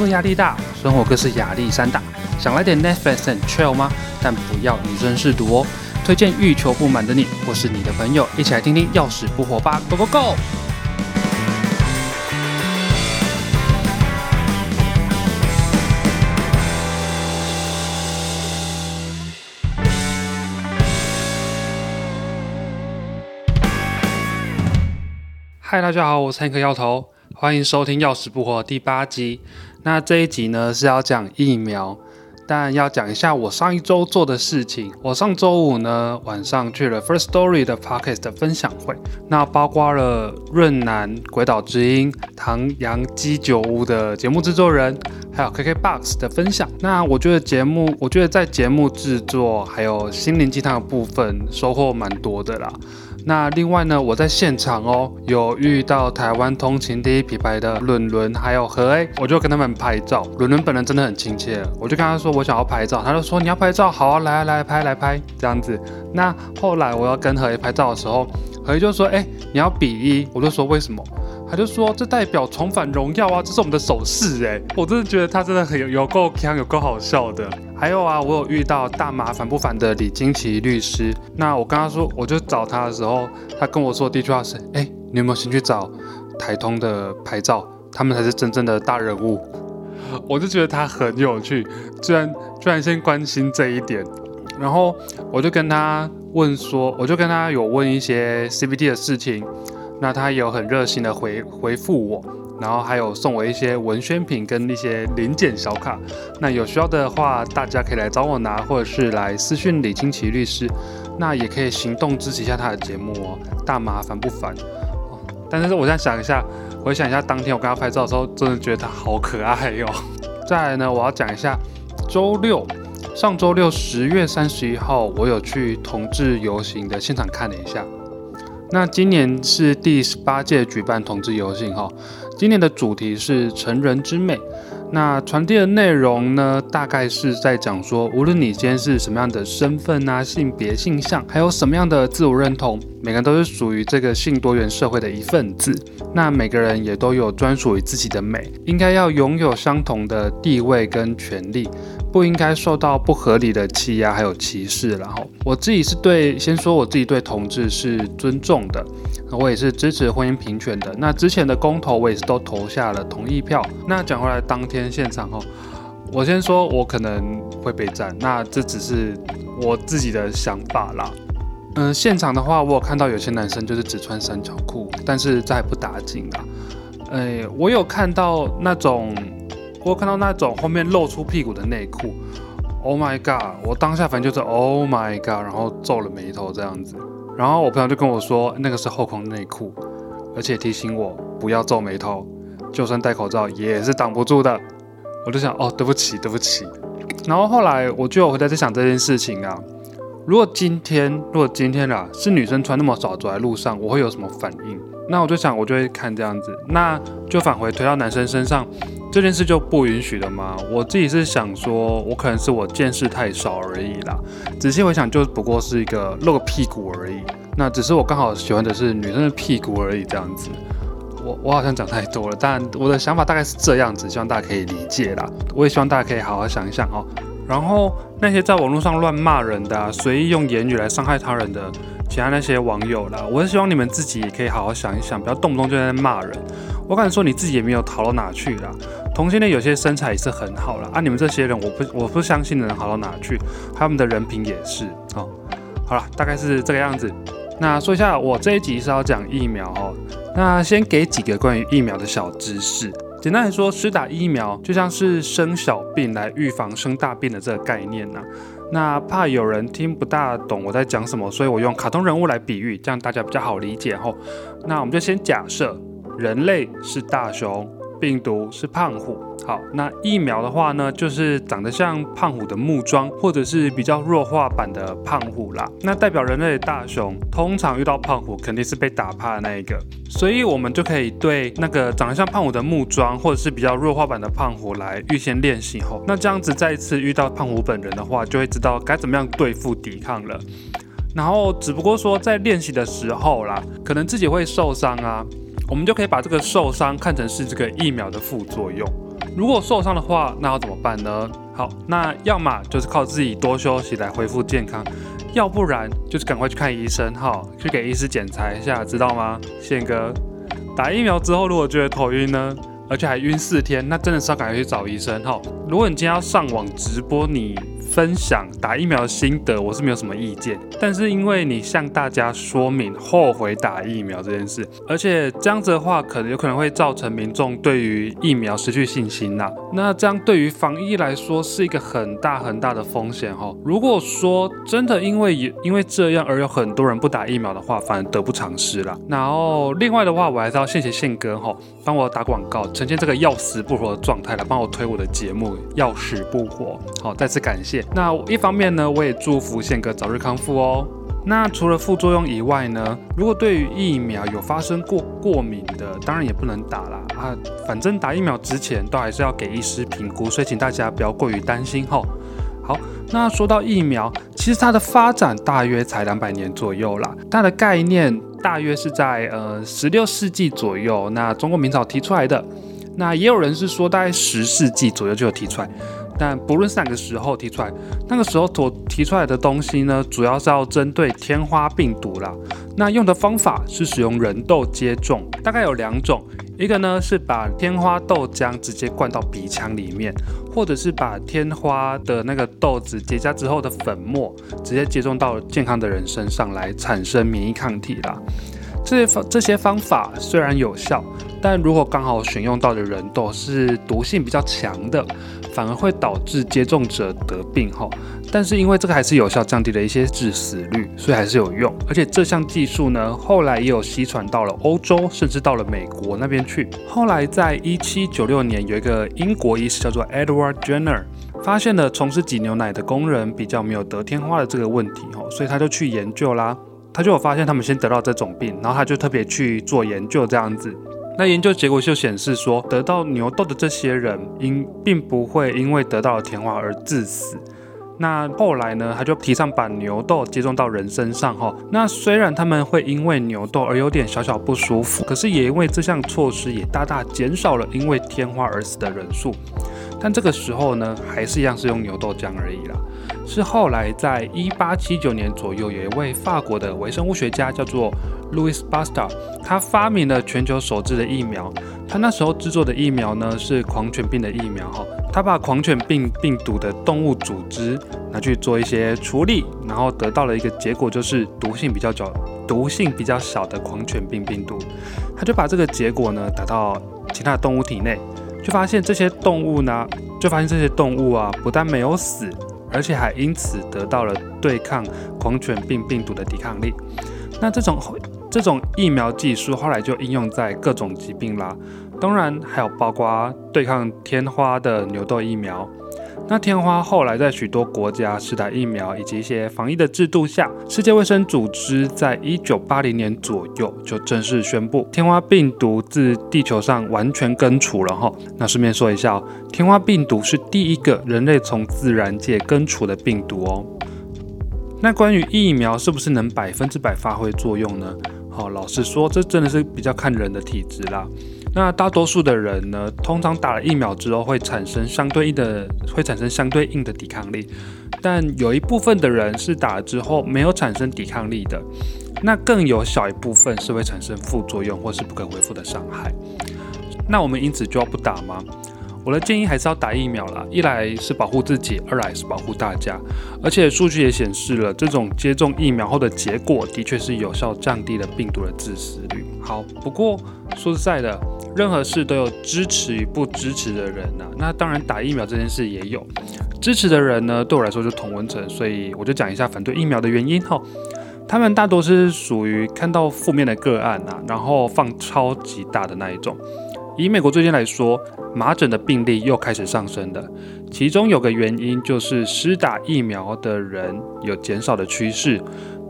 作压力大，生活更是压力山大，想来点 Netflix and chill 吗？但不要以身试毒哦。推荐欲求不满的你，或是你的朋友，一起来听听要死不活吧！Go Go Go！嗨，大家好，我是黑客摇头，欢迎收听《要死不活》第八集。那这一集呢是要讲疫苗，但要讲一下我上一周做的事情。我上周五呢晚上去了 First Story 的 Podcast 的分享会，那包括了润南、鬼岛之音、唐阳鸡酒屋的节目制作人，还有 KKBox 的分享。那我觉得节目，我觉得在节目制作还有心灵鸡汤的部分收获蛮多的啦。那另外呢，我在现场哦，有遇到台湾通勤第一品牌的伦伦，还有何 A，我就跟他们拍照。伦伦本人真的很亲切，我就跟他说我想要拍照，他就说你要拍照，好啊，来来拍来拍这样子。那后来我要跟何 A 拍照的时候，何 A 就说，哎，你要比一，我就说为什么？他就说这代表重返荣耀啊，这是我们的手势哎，我真的觉得他真的很有够强，有够好笑的。还有啊，我有遇到大麻烦不烦的李金奇律师，那我跟他说，我就找他的时候，他跟我说第一句话是，哎，你有没有兴趣找台通的牌照？他们才是真正的大人物。我就觉得他很有趣，居然居然先关心这一点，然后我就跟他问说，我就跟他有问一些 CBD 的事情。那他有很热心的回回复我，然后还有送我一些文宣品跟一些零件小卡。那有需要的话，大家可以来找我拿，或者是来私讯李金奇律师。那也可以行动支持一下他的节目哦。大麻烦不烦？但是我再想一下，回想一下当天我跟他拍照的时候，真的觉得他好可爱哟。再来呢，我要讲一下周六，上周六十月三十一号，我有去同志游行的现场看了一下。那今年是第十八届举办同志游行哈，今年的主题是成人之美。那传递的内容呢，大概是在讲说，无论你今天是什么样的身份啊、性别、性向，还有什么样的自我认同，每个人都是属于这个性多元社会的一份子。那每个人也都有专属于自己的美，应该要拥有相同的地位跟权利。不应该受到不合理的欺压还有歧视，然后我自己是对，先说我自己对同志是尊重的，我也是支持婚姻平权的。那之前的公投我也是都投下了同意票。那讲回来，当天现场哦，我先说我可能会被占，那这只是我自己的想法啦。嗯，现场的话，我有看到有些男生就是只穿三角裤，但是这不打紧啊。哎，我有看到那种。我看到那种后面露出屁股的内裤，Oh my god！我当下反正就是 Oh my god，然后皱了眉头这样子。然后我朋友就跟我说，那个是后空内裤，而且提醒我不要皱眉头，就算戴口罩也是挡不住的。我就想，哦，对不起，对不起。然后后来我就回来在想这件事情啊，如果今天，如果今天啊是女生穿那么少走在路上，我会有什么反应？那我就想，我就会看这样子，那就返回推到男生身上。这件事就不允许了吗？我自己是想说，我可能是我见识太少而已啦。仔细回想，就不过是一个露个屁股而已。那只是我刚好喜欢的是女生的屁股而已，这样子。我我好像讲太多了，但我的想法大概是这样子，希望大家可以理解啦。我也希望大家可以好好想一想哦。然后那些在网络上乱骂人的、随意用言语来伤害他人的其他那些网友啦，我是希望你们自己也可以好好想一想，不要动不动就在骂人。我敢说你自己也没有逃到哪去啦。同性恋有些身材也是很好了啊！你们这些人，我不我不相信能好到哪去，他们的人品也是哦。好了，大概是这个样子。那说一下，我这一集是要讲疫苗哦。那先给几个关于疫苗的小知识。简单来说，施打疫苗就像是生小病来预防生大病的这个概念呢。那怕有人听不大懂我在讲什么，所以我用卡通人物来比喻，这样大家比较好理解吼。那我们就先假设人类是大熊。病毒是胖虎，好，那疫苗的话呢，就是长得像胖虎的木桩，或者是比较弱化版的胖虎啦。那代表人类的大熊，通常遇到胖虎肯定是被打怕的那一个，所以我们就可以对那个长得像胖虎的木桩，或者是比较弱化版的胖虎来预先练习后，那这样子再一次遇到胖虎本人的话，就会知道该怎么样对付抵抗了。然后只不过说在练习的时候啦，可能自己会受伤啊。我们就可以把这个受伤看成是这个疫苗的副作用。如果受伤的话，那要怎么办呢？好，那要么就是靠自己多休息来恢复健康，要不然就是赶快去看医生，哈，去给医师检查一下，知道吗？宪哥，打疫苗之后如果觉得头晕呢？而且还晕四天，那真的是要赶快去找医生哈。如果你今天要上网直播，你分享打疫苗的心得，我是没有什么意见。但是因为你向大家说明后悔打疫苗这件事，而且这样子的话，可能有可能会造成民众对于疫苗失去信心呐。那这样对于防疫来说是一个很大很大的风险哈。如果说真的因为因为这样而有很多人不打疫苗的话，反而得不偿失啦。然后另外的话，我还是要谢谢宪哥哈，帮我打广告。呈现这个要死不活的状态来帮我推我的节目，要死不活。好，再次感谢。那一方面呢，我也祝福宪哥早日康复哦。那除了副作用以外呢，如果对于疫苗有发生过过敏的，当然也不能打啦。啊。反正打疫苗之前都还是要给医师评估，所以请大家不要过于担心吼。好，那说到疫苗，其实它的发展大约才两百年左右啦，它的概念大约是在呃十六世纪左右，那中国明朝提出来的。那也有人是说，大概十世纪左右就有提出来，但不论是哪个时候提出来，那个时候所提出来的东西呢，主要是要针对天花病毒啦。那用的方法是使用人痘接种，大概有两种，一个呢是把天花豆浆直接灌到鼻腔里面，或者是把天花的那个豆子结痂之后的粉末直接接种到健康的人身上来产生免疫抗体啦。这些方这些方法虽然有效。但如果刚好选用到的人痘是毒性比较强的，反而会导致接种者得病哈。但是因为这个还是有效降低了一些致死率，所以还是有用。而且这项技术呢，后来也有西传到了欧洲，甚至到了美国那边去。后来在一七九六年，有一个英国医师叫做 Edward Jenner，发现了从事挤牛奶的工人比较没有得天花的这个问题哈，所以他就去研究啦。他就有发现他们先得到这种病，然后他就特别去做研究这样子。那研究结果就显示说，得到牛痘的这些人，因并不会因为得到了天花而致死。那后来呢，他就提倡把牛痘接种到人身上哈。那虽然他们会因为牛痘而有点小小不舒服，可是也因为这项措施也大大减少了因为天花而死的人数。但这个时候呢，还是一样是用牛豆浆而已啦。是后来在一八七九年左右，有一位法国的微生物学家叫做。Louis b a s t a 他发明了全球首制的疫苗。他那时候制作的疫苗呢是狂犬病的疫苗哈。他把狂犬病病毒的动物组织拿去做一些处理，然后得到了一个结果，就是毒性比较小、毒性比较小的狂犬病病毒。他就把这个结果呢打到其他的动物体内，就发现这些动物呢，就发现这些动物啊不但没有死，而且还因此得到了对抗狂犬病病毒的抵抗力。那这种。这种疫苗技术后来就应用在各种疾病啦，当然还有包括对抗天花的牛痘疫苗。那天花后来在许多国家施打疫苗以及一些防疫的制度下，世界卫生组织在一九八零年左右就正式宣布天花病毒自地球上完全根除了哈。那顺便说一下哦，天花病毒是第一个人类从自然界根除的病毒哦。那关于疫苗是不是能百分之百发挥作用呢？好，老实说，这真的是比较看人的体质啦。那大多数的人呢，通常打了疫苗之后会产生相对应的，会产生相对应的抵抗力。但有一部分的人是打了之后没有产生抵抗力的，那更有小一部分是会产生副作用或是不可恢复的伤害。那我们因此就要不打吗？我的建议还是要打疫苗啦，一来是保护自己，二来是保护大家。而且数据也显示了，这种接种疫苗后的结果的确是有效降低了病毒的致死率。好，不过说实在的，任何事都有支持与不支持的人呐。那当然打疫苗这件事也有支持的人呢，对我来说就同温层，所以我就讲一下反对疫苗的原因哈。他们大多是属于看到负面的个案啊，然后放超级大的那一种。以美国最近来说，麻疹的病例又开始上升的，其中有个原因就是施打疫苗的人有减少的趋势，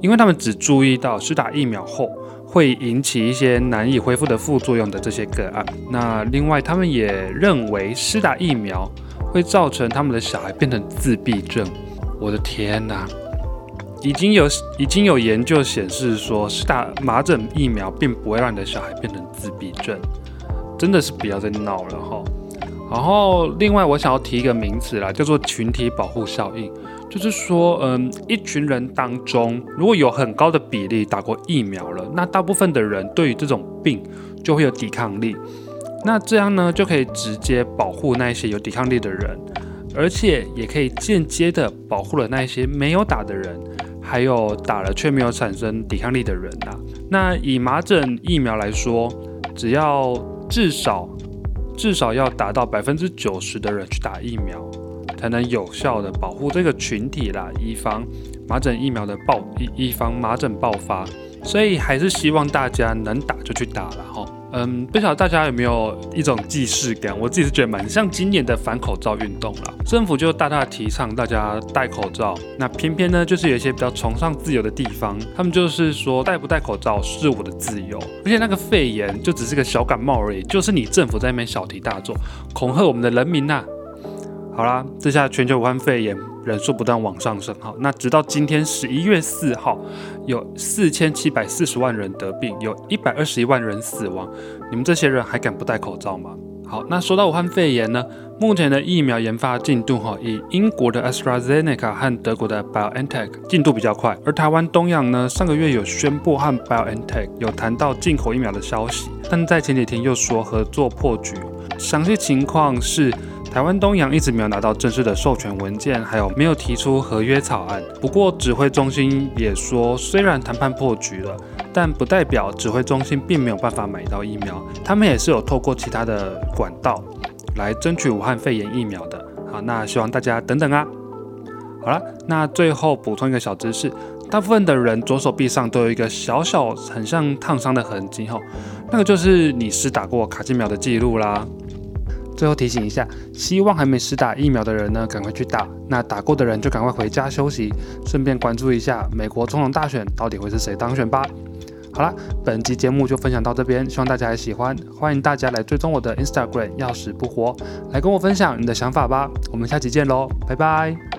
因为他们只注意到施打疫苗后会引起一些难以恢复的副作用的这些个案。那另外，他们也认为施打疫苗会造成他们的小孩变成自闭症。我的天哪！已经有已经有研究显示说，施打麻疹疫苗并不会让你的小孩变成自闭症。真的是不要再闹了哈！然后另外我想要提一个名词啦，叫做群体保护效应，就是说，嗯，一群人当中如果有很高的比例打过疫苗了，那大部分的人对于这种病就会有抵抗力，那这样呢就可以直接保护那些有抵抗力的人，而且也可以间接的保护了那些没有打的人，还有打了却没有产生抵抗力的人呐。那以麻疹疫苗来说，只要至少至少要达到百分之九十的人去打疫苗，才能有效的保护这个群体啦，以防麻疹疫苗的爆，以防麻疹爆发。所以还是希望大家能打就去打了。嗯，不晓得大家有没有一种既视感？我自己是觉得蛮像今年的反口罩运动了。政府就大大提倡大家戴口罩，那偏偏呢，就是有一些比较崇尚自由的地方，他们就是说戴不戴口罩是我的自由。而且那个肺炎就只是个小感冒而已，就是你政府在那边小题大做，恐吓我们的人民呐。好啦，这下全球武汉肺炎人数不断往上升哈，那直到今天十一月四号，有四千七百四十万人得病，有一百二十一万人死亡，你们这些人还敢不戴口罩吗？好，那说到武汉肺炎呢，目前的疫苗研发进度哈，以英国的 AstraZeneca 和德国的 BioNTech 进度比较快，而台湾东洋呢，上个月有宣布和 BioNTech 有谈到进口疫苗的消息，但在前几天又说合作破局，详细情况是。台湾东洋一直没有拿到正式的授权文件，还有没有提出合约草案。不过指挥中心也说，虽然谈判破局了，但不代表指挥中心并没有办法买到疫苗。他们也是有透过其他的管道来争取武汉肺炎疫苗的。好，那希望大家等等啊。好了，那最后补充一个小知识：大部分的人左手臂上都有一个小小很像烫伤的痕迹，哈，那个就是你施打过卡介苗的记录啦。最后提醒一下，希望还没施打疫苗的人呢，赶快去打；那打过的人就赶快回家休息，顺便关注一下美国总统大选到底会是谁当选吧。好了，本集节目就分享到这边，希望大家还喜欢，欢迎大家来追踪我的 Instagram，要死不活，来跟我分享你的想法吧。我们下期见喽，拜拜。